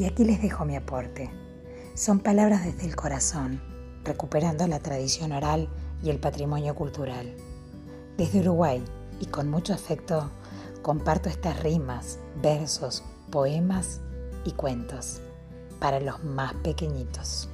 Y aquí les dejo mi aporte. Son palabras desde el corazón, recuperando la tradición oral y el patrimonio cultural. Desde Uruguay y con mucho afecto comparto estas rimas, versos, poemas y cuentos para los más pequeñitos.